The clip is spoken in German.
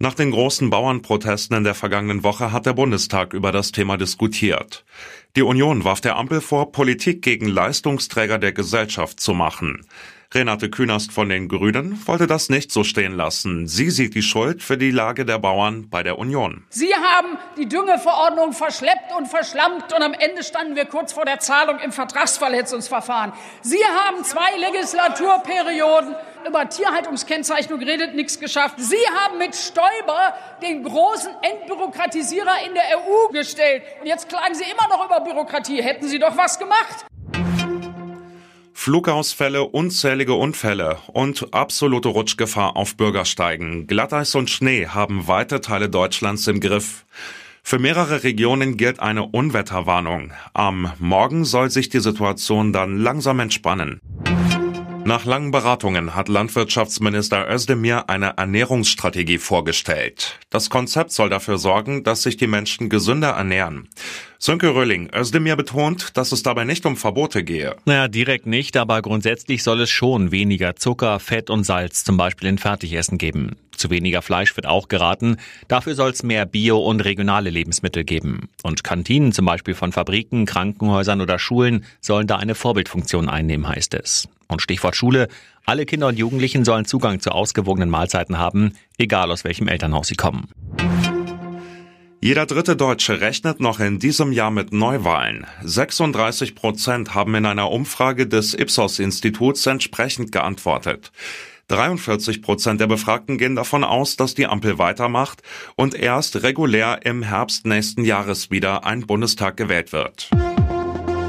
Nach den großen Bauernprotesten in der vergangenen Woche hat der Bundestag über das Thema diskutiert. Die Union warf der Ampel vor, Politik gegen Leistungsträger der Gesellschaft zu machen. Renate Künast von den Grünen wollte das nicht so stehen lassen. Sie sieht die Schuld für die Lage der Bauern bei der Union. Sie haben die Düngeverordnung verschleppt und verschlampt und am Ende standen wir kurz vor der Zahlung im Vertragsverletzungsverfahren. Sie haben zwei Legislaturperioden über Tierhaltungskennzeichnung geredet, nichts geschafft. Sie haben mit Stoiber den großen Entbürokratisierer in der EU gestellt. Und jetzt klagen Sie immer noch über Bürokratie. Hätten Sie doch was gemacht. Flugausfälle, unzählige Unfälle und absolute Rutschgefahr auf Bürgersteigen. Glatteis und Schnee haben weite Teile Deutschlands im Griff. Für mehrere Regionen gilt eine Unwetterwarnung. Am Morgen soll sich die Situation dann langsam entspannen. Nach langen Beratungen hat Landwirtschaftsminister Özdemir eine Ernährungsstrategie vorgestellt. Das Konzept soll dafür sorgen, dass sich die Menschen gesünder ernähren. Sönke Rölling, Özdemir betont, dass es dabei nicht um Verbote gehe. Naja, direkt nicht, aber grundsätzlich soll es schon weniger Zucker, Fett und Salz zum Beispiel in Fertigessen geben. Zu weniger Fleisch wird auch geraten. Dafür soll es mehr Bio- und regionale Lebensmittel geben. Und Kantinen zum Beispiel von Fabriken, Krankenhäusern oder Schulen sollen da eine Vorbildfunktion einnehmen, heißt es. Und Stichwort Schule. Alle Kinder und Jugendlichen sollen Zugang zu ausgewogenen Mahlzeiten haben, egal aus welchem Elternhaus sie kommen. Jeder dritte Deutsche rechnet noch in diesem Jahr mit Neuwahlen. 36 Prozent haben in einer Umfrage des Ipsos-Instituts entsprechend geantwortet. 43 Prozent der Befragten gehen davon aus, dass die Ampel weitermacht und erst regulär im Herbst nächsten Jahres wieder ein Bundestag gewählt wird.